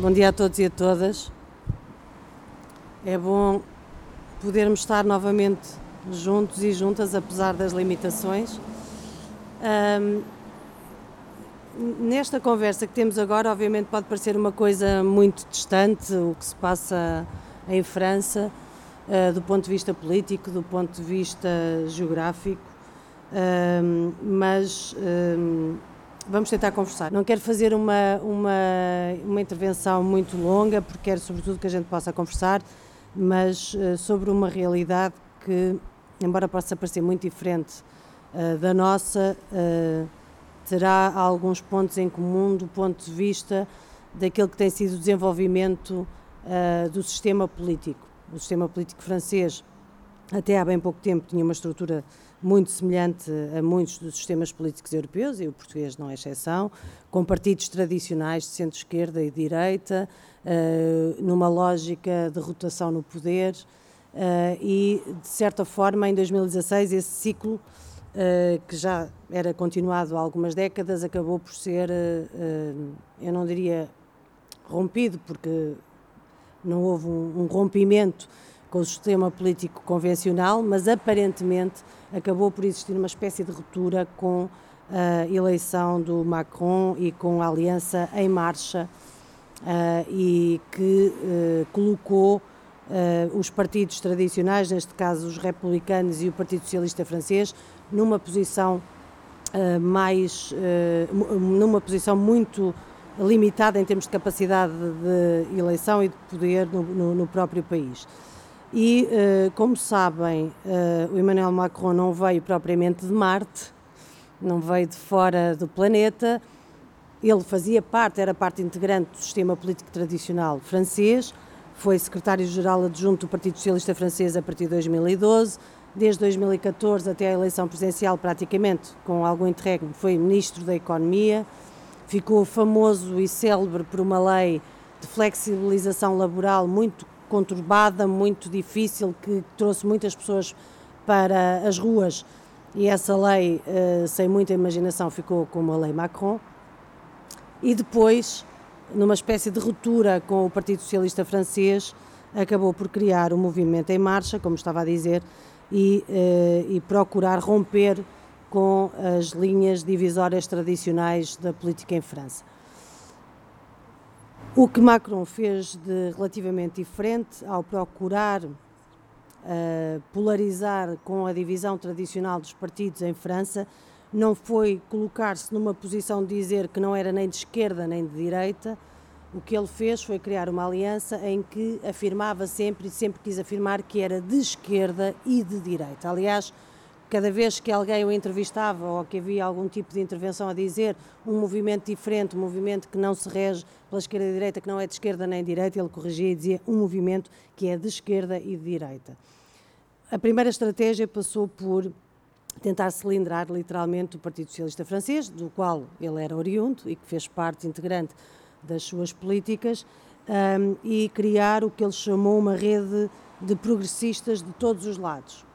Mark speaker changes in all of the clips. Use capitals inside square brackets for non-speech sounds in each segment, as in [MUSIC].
Speaker 1: Bom dia a todos e a todas. É bom podermos estar novamente juntos e juntas, apesar das limitações. Um, nesta conversa que temos agora, obviamente, pode parecer uma coisa muito distante o que se passa em França, uh, do ponto de vista político, do ponto de vista geográfico, um, mas um, vamos tentar conversar. Não quero fazer uma, uma, uma intervenção muito longa, porque quero, sobretudo, que a gente possa conversar, mas uh, sobre uma realidade que, embora possa parecer muito diferente uh, da nossa, uh, terá alguns pontos em comum do ponto de vista daquilo que tem sido o desenvolvimento do sistema político. O sistema político francês, até há bem pouco tempo, tinha uma estrutura muito semelhante a muitos dos sistemas políticos europeus, e o português não é exceção, com partidos tradicionais de centro-esquerda e direita, uh, numa lógica de rotação no poder, uh, e, de certa forma, em 2016, esse ciclo, uh, que já era continuado há algumas décadas, acabou por ser, eu não diria rompido, porque não houve um rompimento com o sistema político convencional, mas aparentemente acabou por existir uma espécie de ruptura com a eleição do Macron e com a aliança em marcha uh, e que uh, colocou uh, os partidos tradicionais, neste caso os republicanos e o Partido Socialista Francês, numa posição mais numa posição muito limitada em termos de capacidade de eleição e de poder no, no, no próprio país. E, uh, como sabem, uh, o Emmanuel Macron não veio propriamente de Marte, não veio de fora do planeta. Ele fazia parte, era parte integrante do sistema político tradicional francês, foi secretário-geral adjunto do Partido Socialista Francês a partir de 2012. Desde 2014 até a eleição presidencial, praticamente, com algum interregno, foi ministro da Economia. Ficou famoso e célebre por uma lei de flexibilização laboral muito conturbada, muito difícil, que trouxe muitas pessoas para as ruas e essa lei, eh, sem muita imaginação, ficou como a Lei Macron. E depois, numa espécie de ruptura com o Partido Socialista Francês, acabou por criar o um movimento em marcha, como estava a dizer, e, eh, e procurar romper com as linhas divisórias tradicionais da política em França. O que Macron fez de relativamente diferente ao procurar uh, polarizar com a divisão tradicional dos partidos em França não foi colocar-se numa posição de dizer que não era nem de esquerda nem de direita. O que ele fez foi criar uma aliança em que afirmava sempre e sempre quis afirmar que era de esquerda e de direita. Aliás, cada vez que alguém o entrevistava ou que havia algum tipo de intervenção a dizer um movimento diferente, um movimento que não se rege pela esquerda e direita, que não é de esquerda nem de direita, ele corrigia e dizia um movimento que é de esquerda e de direita. A primeira estratégia passou por tentar cilindrar literalmente o Partido Socialista Francês, do qual ele era oriundo e que fez parte integrante das suas políticas, um, e criar o que ele chamou uma rede de progressistas de todos os lados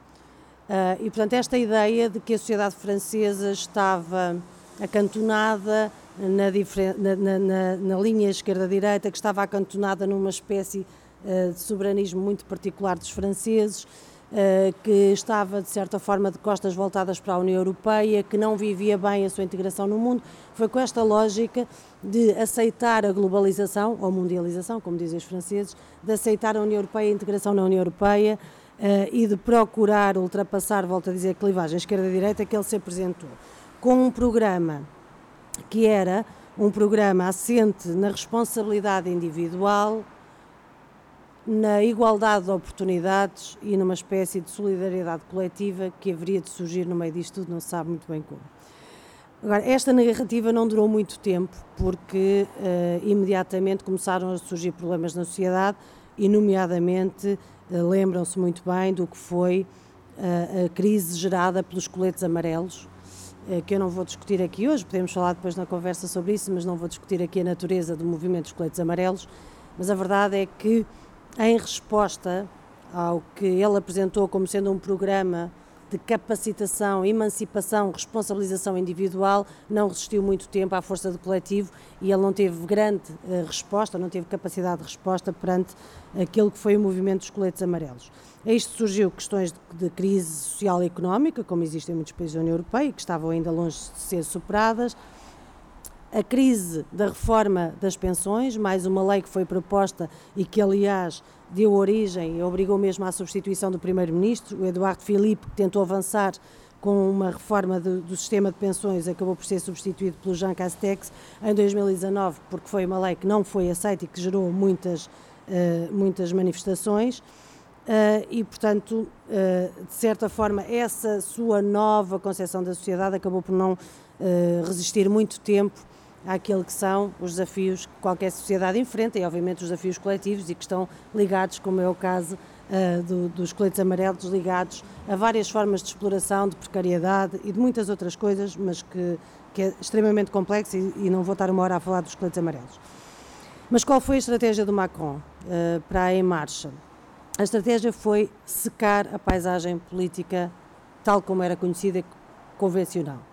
Speaker 1: e, portanto, esta ideia de que a sociedade francesa estava acantonada na, na, na, na linha esquerda-direita, que estava acantonada numa espécie uh, de soberanismo muito particular dos franceses, uh, que estava, de certa forma, de costas voltadas para a União Europeia, que não vivia bem a sua integração no mundo. Foi com esta lógica de aceitar a globalização, ou mundialização, como dizem os franceses, de aceitar a União Europeia, a integração na União Europeia, e de procurar ultrapassar, volto a dizer, a clivagem esquerda-direita que ele se apresentou, com um programa que era um programa assente na responsabilidade individual, na igualdade de oportunidades e numa espécie de solidariedade coletiva que haveria de surgir no meio disto tudo, não se sabe muito bem como. Agora, esta narrativa não durou muito tempo, porque uh, imediatamente começaram a surgir problemas na sociedade e, nomeadamente, eh, lembram-se muito bem do que foi a, a crise gerada pelos coletes amarelos, eh, que eu não vou discutir aqui hoje, podemos falar depois na conversa sobre isso, mas não vou discutir aqui a natureza do movimento dos coletes amarelos. Mas a verdade é que, em resposta ao que ele apresentou como sendo um programa de capacitação, emancipação, responsabilização individual, não resistiu muito tempo à força do coletivo e ele não teve grande uh, resposta, não teve capacidade de resposta perante aquilo que foi o movimento dos coletes amarelos. A isto surgiu questões de, de, crise social e económica, como existem em muitos países da União Europeia, que estavam ainda longe de ser superadas. A crise da reforma das pensões, mais uma lei que foi proposta e que, aliás, deu origem e obrigou mesmo à substituição do Primeiro-Ministro, o Eduardo Filipe, que tentou avançar com uma reforma do, do, sistema de pensões, acabou por ser substituído pelo Jean Castex em 2019, porque foi uma lei que não foi aceita e que gerou muitas, uh, muitas manifestações. Uh, e, portanto, uh, de certa forma, essa sua nova concepção da sociedade acabou por não resistir muito tempo àquilo que são os desafios que qualquer sociedade enfrenta e, obviamente, os desafios coletivos e que estão ligados, como é o caso uh, do, dos coletes amarelos, ligados a várias formas de exploração, de precariedade e de muitas outras coisas, mas que, que é extremamente complexo e, e, não vou estar uma hora a falar dos coletes amarelos. Mas qual foi a estratégia do Macron uh, para a Em Marcha? A estratégia foi secar a paisagem política tal como era conhecida convencional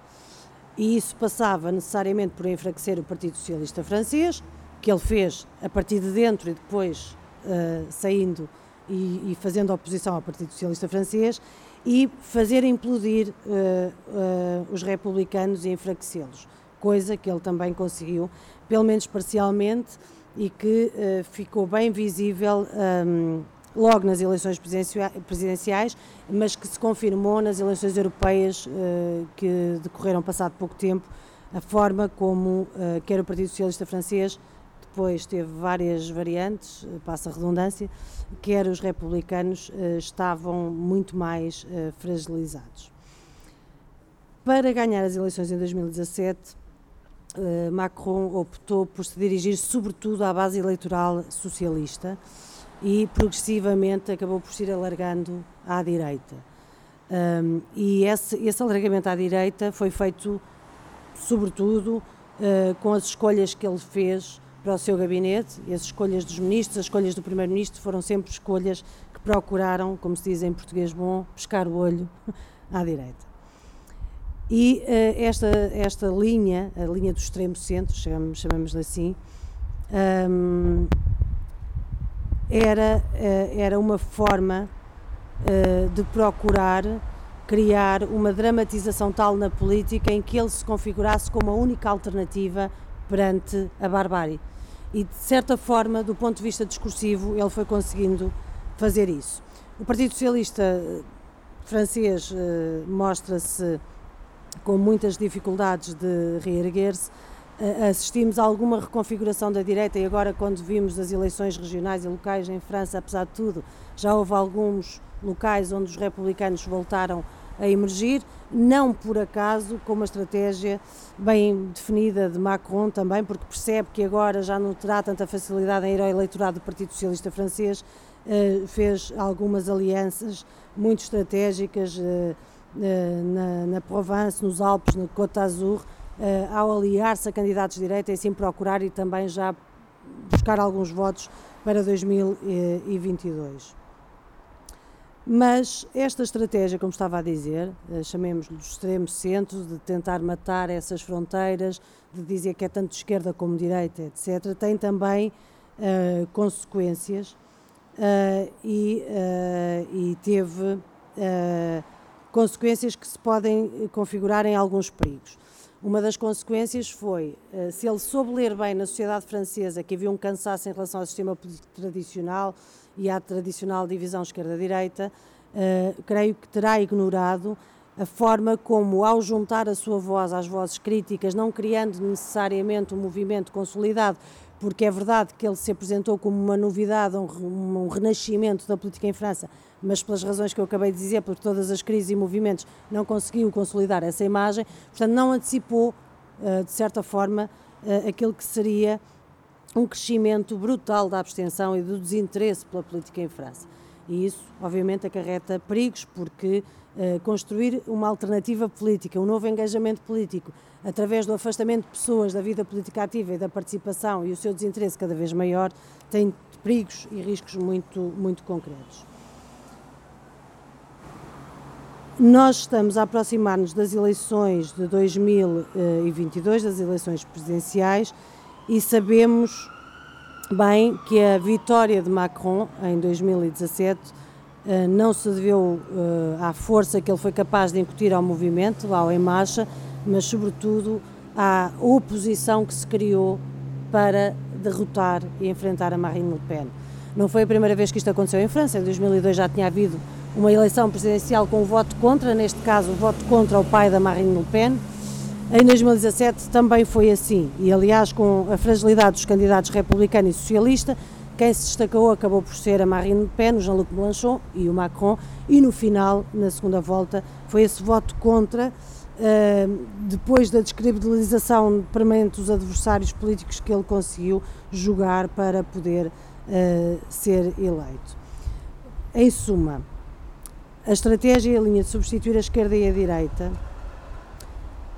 Speaker 1: e isso passava necessariamente por enfraquecer o Partido Socialista Francês, que ele fez a partir de dentro e depois uh, saindo e, e, fazendo oposição ao Partido Socialista Francês, e fazer implodir uh, os republicanos e enfraquecê-los, coisa que ele também conseguiu, pelo menos parcialmente, e que ficou bem visível. Um, logo nas eleições presidenciais, mas que se confirmou nas eleições europeias eh, que decorreram passado pouco tempo, a forma como eh, quer o Partido Socialista Francês, depois teve várias variantes, eh, passa a redundância, quer os republicanos estavam muito mais fragilizados. Para ganhar as eleições em 2017, Macron optou por se dirigir sobretudo à base eleitoral socialista, e progressivamente acabou por se ir alargando à direita. Um, e esse, esse alargamento à direita foi feito, sobretudo, uh, com as escolhas que ele fez para o seu gabinete, as escolhas dos ministros, as escolhas do primeiro-ministro foram sempre escolhas que procuraram, como se diz em português bom, pescar o olho [LAUGHS] à direita. E uh, esta, esta linha, a linha do extremo centro, chamamos, chamamos-lhe assim, um, era, eh, era uma forma eh, de procurar criar uma dramatização tal na política em que ele se configurasse como a única alternativa perante a barbárie. E, de certa forma, do ponto de vista discursivo, ele foi conseguindo fazer isso. O Partido Socialista eh, francês mostra-se com muitas dificuldades de reerguer-se, assistimos a alguma reconfiguração da direita e agora quando vimos as eleições regionais e locais em França, apesar de tudo, já houve alguns locais onde os republicanos voltaram a emergir, não por acaso com uma estratégia bem definida de Macron também, porque percebe que agora já não terá tanta facilidade em ir ao eleitorado do Partido Socialista Francês, eh, fez algumas alianças muito estratégicas eh, eh, na, na Provence, nos Alpes, na Côte d'Azur, ao aliar-se a candidatos de direita e assim procurar e também já buscar alguns votos para 2022. Mas esta estratégia, como estava a dizer, uh, chamemos-lhe do extremo centro, de tentar matar essas fronteiras, de dizer que é tanto de esquerda como de direita, etc., tem também uh, consequências uh, e, e, teve consequências que se podem configurar em alguns perigos. Uma das consequências foi, eh, se ele soube ler bem na sociedade francesa que havia um cansaço em relação ao sistema político tradicional e à tradicional divisão esquerda-direita, eh, creio que terá ignorado a forma como, ao juntar a sua voz às vozes críticas, não criando necessariamente um movimento consolidado, porque é verdade que ele se apresentou como uma novidade, um, renascimento da política em França, mas pelas razões que eu acabei de dizer, por todas as crises e movimentos, não conseguiu consolidar essa imagem, portanto, não antecipou, uh, de certa forma, uh, aquilo que seria um crescimento brutal da abstenção e do desinteresse pela política em França. E isso, obviamente, acarreta perigos, porque uh, construir uma alternativa política, um novo engajamento político, através do afastamento de pessoas da vida política ativa e da participação e o seu desinteresse cada vez maior, tem perigos e riscos muito, muito concretos. nós estamos a aproximar-nos das eleições de 2022, das eleições presidenciais, e sabemos bem que a vitória de Macron em 2017 eh, não se deveu eh, à força que ele foi capaz de incutir ao movimento, lá em marcha, mas sobretudo à oposição que se criou para derrotar e enfrentar a Marine Le Pen. Não foi a primeira vez que isto aconteceu em França, em 2002 já tinha havido uma eleição presidencial com voto contra, neste caso o voto contra o pai da Marine Le Pen. Em 2017 também foi assim, e aliás com a fragilidade dos candidatos republicano e socialista, quem se destacou acabou por ser a Marine Le Pen, o Jean-Luc Mélenchon e o Macron, e no final, na segunda volta, foi esse voto contra, uh, depois da descredibilização permanente dos adversários políticos que ele conseguiu jogar para poder uh, ser eleito. Em suma, a estratégia e a linha de substituir a esquerda e a direita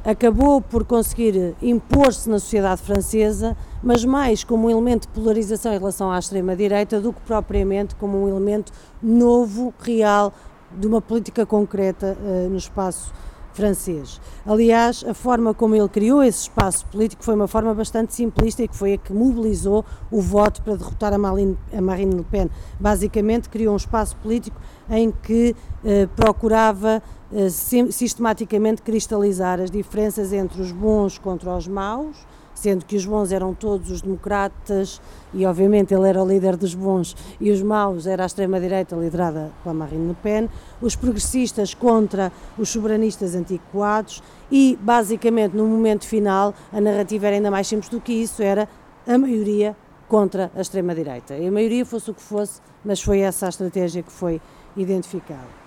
Speaker 1: acabou por conseguir impor-se na sociedade francesa, mas mais como um elemento de polarização em relação à extrema-direita do que propriamente como um elemento novo, real, de uma política concreta uh, no espaço francês. Aliás, a forma como ele criou esse espaço político foi uma forma bastante simplista e que foi a que mobilizou o voto para derrotar a Marine, a Marine Le Pen. Basicamente, criou um espaço político em que eh, procurava eh, sistematicamente cristalizar as diferenças entre os bons contra os maus, sendo que os bons eram todos os democratas e obviamente ele era o líder dos bons e os maus era a extrema-direita liderada pela Marine Le Pen, os progressistas contra os soberanistas antiquados e basicamente no momento final a narrativa era ainda mais simples do que isso, era a maioria contra a extrema-direita. E a maioria fosse o que fosse, mas foi essa a estratégia que foi identificada.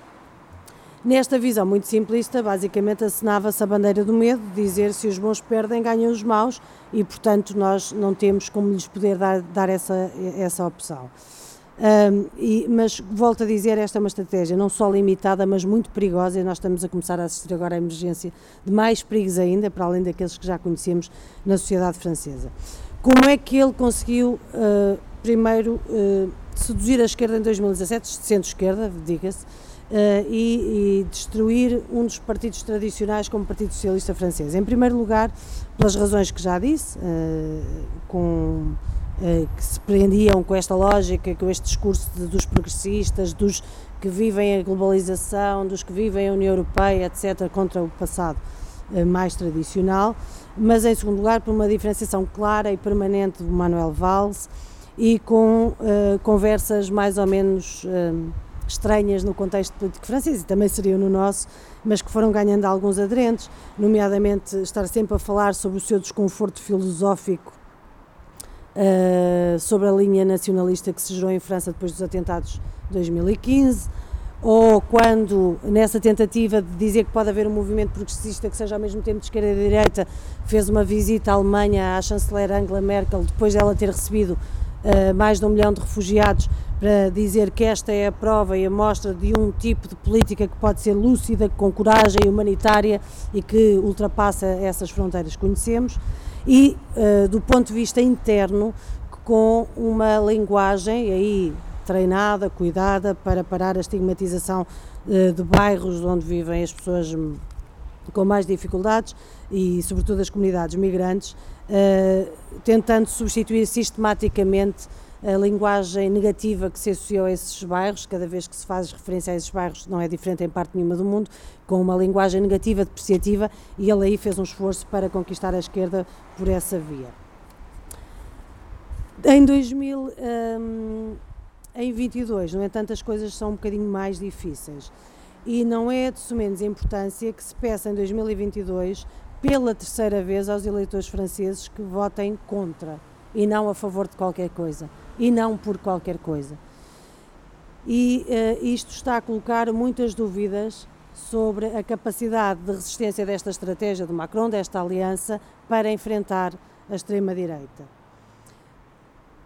Speaker 1: Nesta visão muito simplista, basicamente assinava-se a bandeira do medo, dizer se os bons perdem, ganham os maus, e portanto nós não temos como lhes poder dar, dar essa, essa opção. Um, e, mas volto a dizer, esta é uma estratégia não só limitada, mas muito perigosa, e nós estamos a começar a assistir agora à emergência de mais perigos ainda, para além daqueles que já conhecemos na sociedade francesa. Como é que ele conseguiu, uh, primeiro, uh, seduzir a esquerda em 2017, centro-esquerda, diga-se, Uh, e, e, destruir um dos partidos tradicionais como Partido Socialista Francês. Em primeiro lugar, pelas razões que já disse, uh, com, uh, que se prendiam com esta lógica, com este discurso de, dos progressistas, dos que vivem a globalização, dos que vivem a União Europeia, etc., contra o passado mais tradicional, mas em segundo lugar, por uma diferenciação clara e permanente do Manuel Valls e com conversas mais ou menos estranhas no contexto político francês e também seriam no nosso, mas que foram ganhando alguns aderentes, nomeadamente estar sempre a falar sobre o seu desconforto filosófico uh, sobre a linha nacionalista que se gerou em França depois dos atentados de 2015, ou quando, nessa tentativa de dizer que pode haver um movimento progressista que seja ao mesmo tempo de esquerda e direita, fez uma visita à Alemanha à chanceler Angela Merkel depois dela ter recebido uh, mais de um milhão de refugiados para dizer que esta é a prova e a mostra de um tipo de política que pode ser lúcida, com coragem humanitária e que ultrapassa essas fronteiras que conhecemos, e uh, do ponto de vista interno, com uma linguagem aí treinada, cuidada para parar a estigmatização uh, de bairros onde vivem as pessoas com mais dificuldades e, sobretudo, as comunidades migrantes, uh, tentando substituir sistematicamente a linguagem negativa que se associou a esses bairros, cada vez que se faz referência a esses bairros, não é diferente em parte nenhuma do mundo, com uma linguagem negativa, depreciativa, e ele aí fez um esforço para conquistar a esquerda por essa via. Em 2000, hum, em 22, no entanto, as coisas são um bocadinho mais difíceis. E não é de menos importância que se peça em 2022, pela terceira vez, aos eleitores franceses que votem contra e não a favor de qualquer coisa e não por qualquer coisa. E uh, isto está a colocar muitas dúvidas sobre a capacidade de resistência desta estratégia de Macron, desta aliança, para enfrentar a extrema-direita.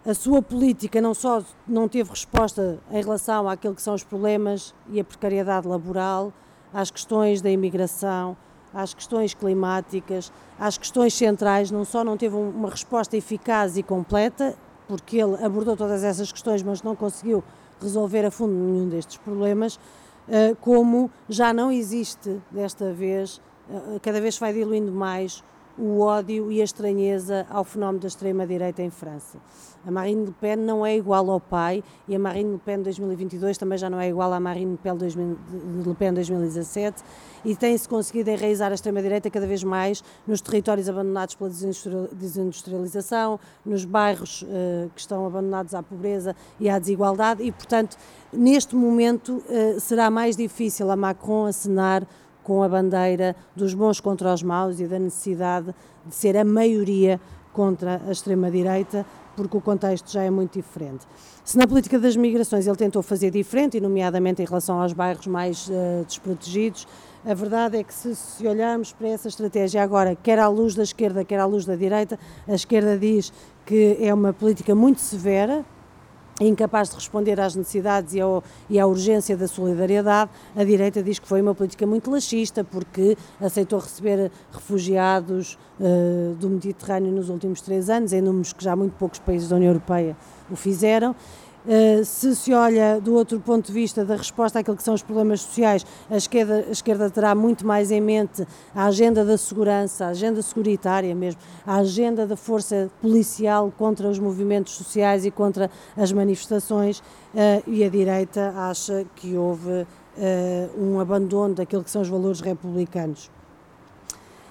Speaker 1: A sua política não só não teve resposta em relação àquilo que são os problemas e a precariedade laboral, às questões da imigração, às questões climáticas, às questões centrais, não só não teve uma resposta eficaz e completa, porque ele abordou todas essas questões, mas não conseguiu resolver a fundo nenhum destes problemas, como já não existe desta vez, cada vez vai diluindo mais o ódio e a estranheza ao fenómeno da extrema-direita em França. A Marine Le Pen não é igual ao pai e a Marine Le Pen 2022 também já não é igual à Marine Le Pen, 2000, Le Pen 2017 e tem-se conseguido enraizar a extrema-direita cada vez mais nos territórios abandonados pela desindustrialização, nos bairros uh, que estão abandonados à pobreza e à desigualdade e, portanto, neste momento uh, será mais difícil a Macron acenar com a bandeira dos bons contra os maus e da necessidade de ser a maioria contra a extrema-direita, porque o contexto já é muito diferente. Se na política das migrações ele tentou fazer diferente, e nomeadamente em relação aos bairros mais uh, desprotegidos, a verdade é que se, se, olharmos para essa estratégia agora, quer à luz da esquerda, quer à luz da direita, a esquerda diz que é uma política muito severa, incapaz de responder às necessidades e, ao, e, à urgência da solidariedade, a direita diz que foi uma política muito laxista porque aceitou receber refugiados uh, do Mediterrâneo nos últimos três anos, em números que já muito poucos países da União Europeia o fizeram, Uh, se se olha do outro ponto de vista da resposta àquilo que são os problemas sociais, a esquerda, a esquerda terá muito mais em mente a agenda da segurança, a agenda securitária mesmo, a agenda da força policial contra os movimentos sociais e contra as manifestações, uh, e a direita acha que houve uh, um abandono daquilo que são os valores republicanos.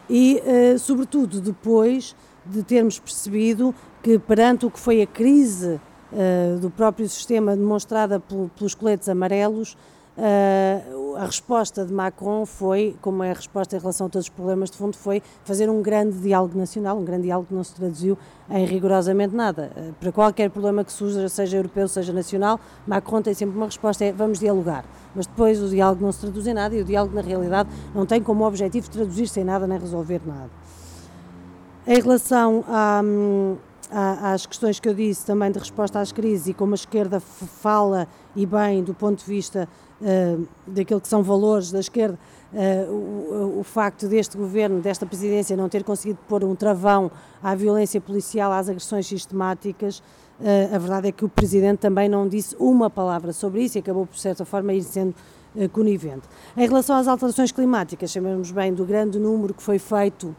Speaker 1: E, sobretudo, depois de termos percebido que, perante o que foi a crise do próprio sistema demonstrada pelos coletes amarelos, uh, a resposta de Macron foi, como é a resposta em relação a todos os problemas de fundo, foi fazer um grande diálogo nacional, um grande diálogo que não se traduziu em rigorosamente nada. Uh, para qualquer problema que surja, seja europeu, seja nacional, Macron tem sempre uma resposta, é vamos dialogar. Mas depois o diálogo não se traduz em nada e o diálogo, na realidade, não tem como objetivo traduzir-se em nada nem resolver nada. Em relação a, às questões que eu disse também de resposta às crises e como a esquerda fala e bem do ponto de vista uh, daquilo que são valores da esquerda, uh, o, o, facto deste governo, desta presidência, não ter conseguido pôr um travão à violência policial, às agressões sistemáticas, uh, a verdade é que o presidente também não disse uma palavra sobre isso e acabou, por certa forma, ir sendo conivente. Em relação às alterações climáticas, sabemos bem do grande número que foi feito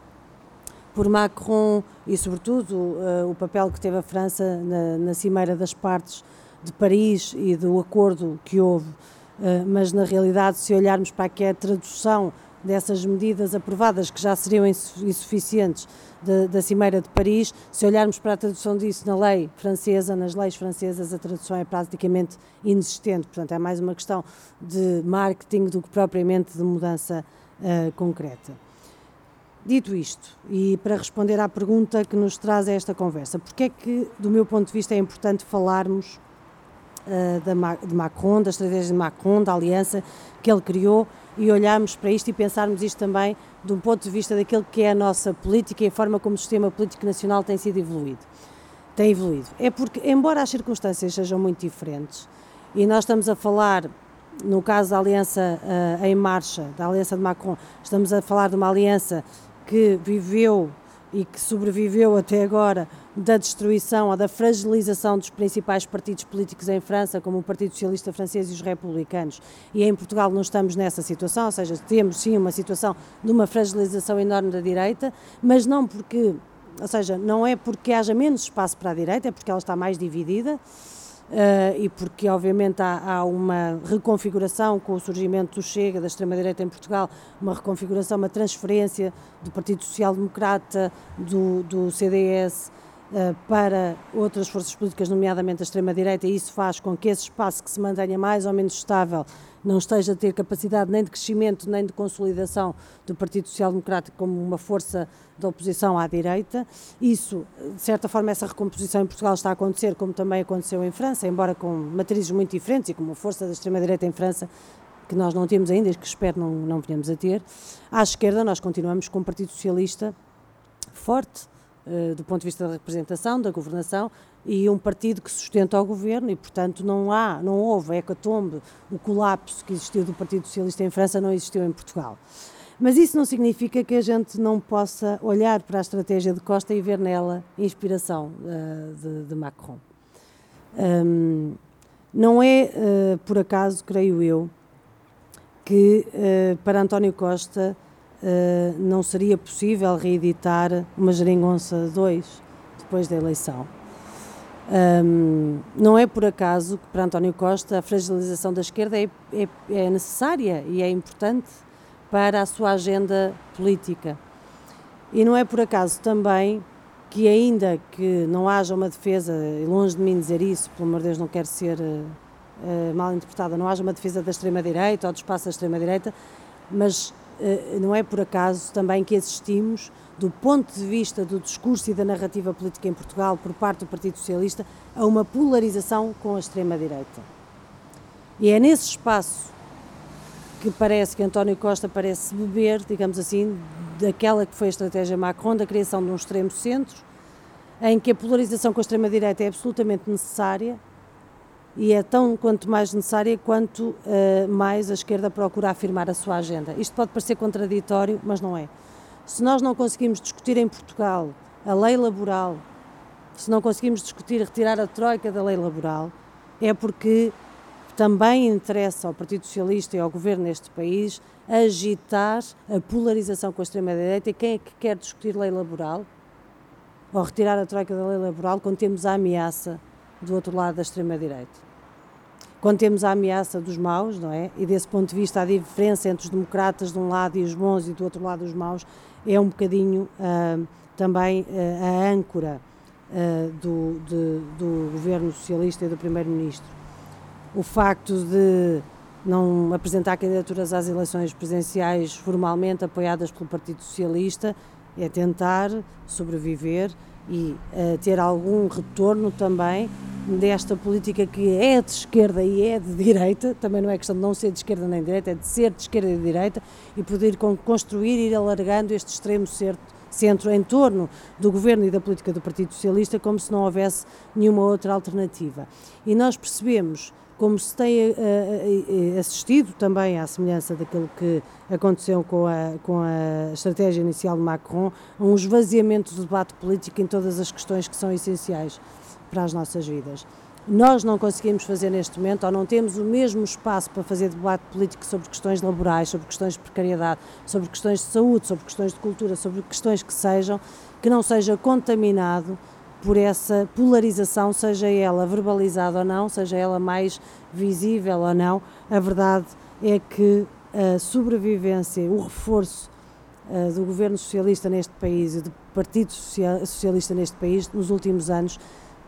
Speaker 1: por Macron e, sobretudo, uh, o papel que teve a França na, na, Cimeira das Partes de Paris e do acordo que houve, uh, mas na realidade, se olharmos para aqui a tradução dessas medidas aprovadas, que já seriam insuficientes de, da Cimeira de Paris, se olharmos para a tradução disso na lei francesa, nas leis francesas, a tradução é praticamente inexistente. Portanto, é mais uma questão de marketing do que propriamente de mudança uh, concreta. Dito isto, e para responder à pergunta que nos traz a esta conversa, porque é que, do meu ponto de vista, é importante falarmos uh, da, de Macron, da estratégia de Macron, da aliança que ele criou, e olharmos para isto e pensarmos isto também de um ponto de vista daquilo que é a nossa política e a forma como o sistema político nacional tem sido evoluído. Tem evoluído. É porque, embora as circunstâncias sejam muito diferentes, e nós estamos a falar no caso da aliança uh, em marcha, da aliança de Macron, estamos a falar de uma aliança que viveu e que sobreviveu até agora da destruição ou da fragilização dos principais partidos políticos em França, como o Partido Socialista Francês e os Republicanos. E em Portugal não estamos nessa situação, ou seja, temos sim uma situação de uma fragilização enorme da direita, mas não porque, ou seja, não é porque haja menos espaço para a direita, é porque ela está mais dividida e porque, obviamente, há, há, uma reconfiguração com o surgimento do Chega, da extrema-direita em Portugal, uma reconfiguração, uma transferência do Partido Social Democrata, do, do CDS. Eh, para outras forças políticas, nomeadamente a extrema-direita, e isso faz com que esse espaço que se mantenha mais ou menos estável não esteja a ter capacidade nem de crescimento nem de consolidação do Partido Social Democrático como uma força de oposição à direita. Isso, de certa forma, essa recomposição em Portugal está a acontecer, como também aconteceu em França, embora com matrizes muito diferentes e com uma força da extrema-direita em França que nós não temos ainda e que espero não, não venhamos a ter. À esquerda, nós continuamos com um Partido Socialista forte, uh, do ponto de vista da representação, da governação, e um partido que sustenta o governo e, portanto, não há, não houve hecatombe, o colapso que existiu do Partido Socialista em França não existiu em Portugal. Mas isso não significa que a gente não possa olhar para a estratégia de Costa e ver nela inspiração uh, de, de, Macron. Um, não é, uh, por acaso, creio eu, que uh, para António Costa não seria possível reeditar uma Geringonça 2 depois da eleição. Um, não é por acaso que para António Costa a fragilização da esquerda é, é, é necessária e é importante para a sua agenda política. E não é por acaso também que ainda que não haja uma defesa, e longe de mim dizer isso, pelo amor de Deus não quero ser uh, mal interpretada, não haja uma defesa da extrema-direita ou do espaço da extrema-direita, mas não é por acaso também que assistimos, do ponto de vista do discurso e da narrativa política em Portugal por parte do Partido Socialista, a uma polarização com a extrema-direita. E é nesse espaço que parece que António Costa parece beber, digamos assim, daquela que foi a estratégia Macron da criação de um extremo centro, em que a polarização com a extrema-direita é absolutamente necessária e é tão quanto mais necessária quanto uh, mais a esquerda procura afirmar a sua agenda. Isto pode parecer contraditório, mas não é. Se nós não conseguimos discutir em Portugal a lei laboral, se não conseguimos discutir retirar a troika da lei laboral, é porque também interessa ao Partido Socialista e ao governo neste país agitar a polarização com a extrema-direita. E quem é que quer discutir lei laboral? Ou retirar a troika da lei laboral quando temos a ameaça do outro lado da extrema-direita? Quando temos a ameaça dos maus, não é? E desse ponto de vista, a diferença entre os democratas de um lado e os bons e do outro lado os maus é um bocadinho uh, também uh, a âncora uh, do, de, do governo socialista e do primeiro-ministro o facto de não apresentar candidaturas às eleições presidenciais formalmente apoiadas pelo Partido Socialista é tentar sobreviver e uh, ter algum retorno também desta política que é de esquerda e é de direita, também não é questão de não ser de esquerda nem de direita, é de ser de esquerda e de direita e poder construir e ir alargando este extremo centro em torno do governo e da política do Partido Socialista como se não houvesse nenhuma outra alternativa. E nós percebemos como se tem uh, uh, assistido também à semelhança daquilo que aconteceu com a, com a estratégia inicial de Macron, um esvaziamento do debate político em todas as questões que são essenciais para as nossas vidas. Nós não conseguimos fazer neste momento, ou não temos o mesmo espaço para fazer debate político sobre questões laborais, sobre questões de precariedade, sobre questões de saúde, sobre questões de cultura, sobre questões que sejam, que não seja contaminado por essa polarização, seja ela verbalizada ou não, seja ela mais visível ou não. A verdade é que a sobrevivência, o reforço uh, do governo socialista neste país e do Partido Socialista neste país nos últimos anos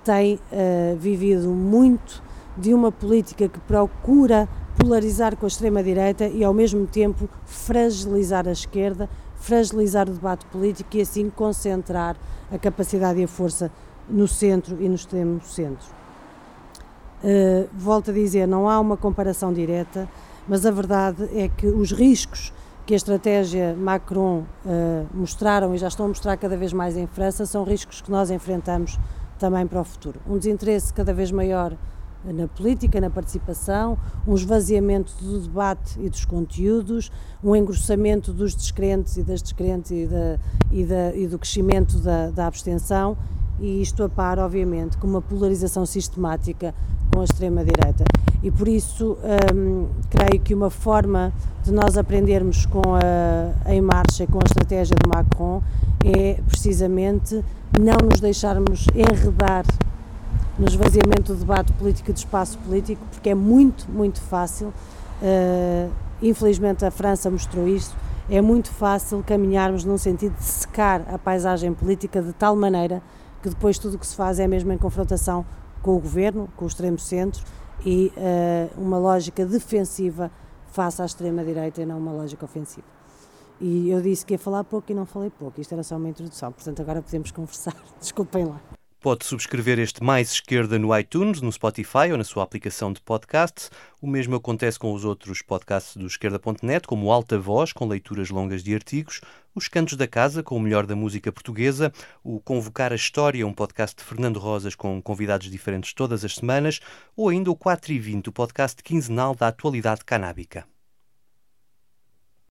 Speaker 1: tem uh, vivido muito de uma política que procura polarizar com a extrema-direita e, ao mesmo tempo, fragilizar a esquerda, fragilizar o debate político e assim concentrar a capacidade e a força no centro e no extremo centro. Uh, volto a dizer, não há uma comparação direta, mas a verdade é que os riscos que a estratégia Macron uh, mostraram e já estão a mostrar cada vez mais em França são riscos que nós enfrentamos também para o futuro. Um desinteresse cada vez maior na política, na participação, um esvaziamento do debate e dos conteúdos, um engrossamento dos descrentes e das descrentes e, da, e, da, e do crescimento da, da abstenção, e isto a par, obviamente, com uma polarização sistemática com a extrema-direita. E por isso, hum, creio que uma forma de nós aprendermos com a, em marcha, com a estratégia de Macron, é precisamente não nos deixarmos enredar no esvaziamento do debate político e do espaço político, porque é muito, muito fácil, uh, infelizmente a França mostrou isso, é muito fácil caminharmos num sentido de secar a paisagem política de tal maneira que depois tudo o que se faz é mesmo em confrontação com o governo, com o extremo centro e uh, uma lógica defensiva face à extrema-direita e não uma lógica ofensiva. E eu disse que ia falar pouco e não falei pouco, isto era só uma introdução, portanto agora podemos conversar. [LAUGHS] Desculpem lá.
Speaker 2: Pode subscrever este Mais Esquerda no iTunes, no Spotify ou na sua aplicação de podcast. O mesmo acontece com os outros podcasts do Esquerda.net, como Alta Voz, com leituras longas de artigos, os Cantos da Casa, com o melhor da música portuguesa, o Convocar a História, um podcast de Fernando Rosas com convidados diferentes todas as semanas, ou ainda o 4 e 20, o podcast quinzenal da atualidade canábica.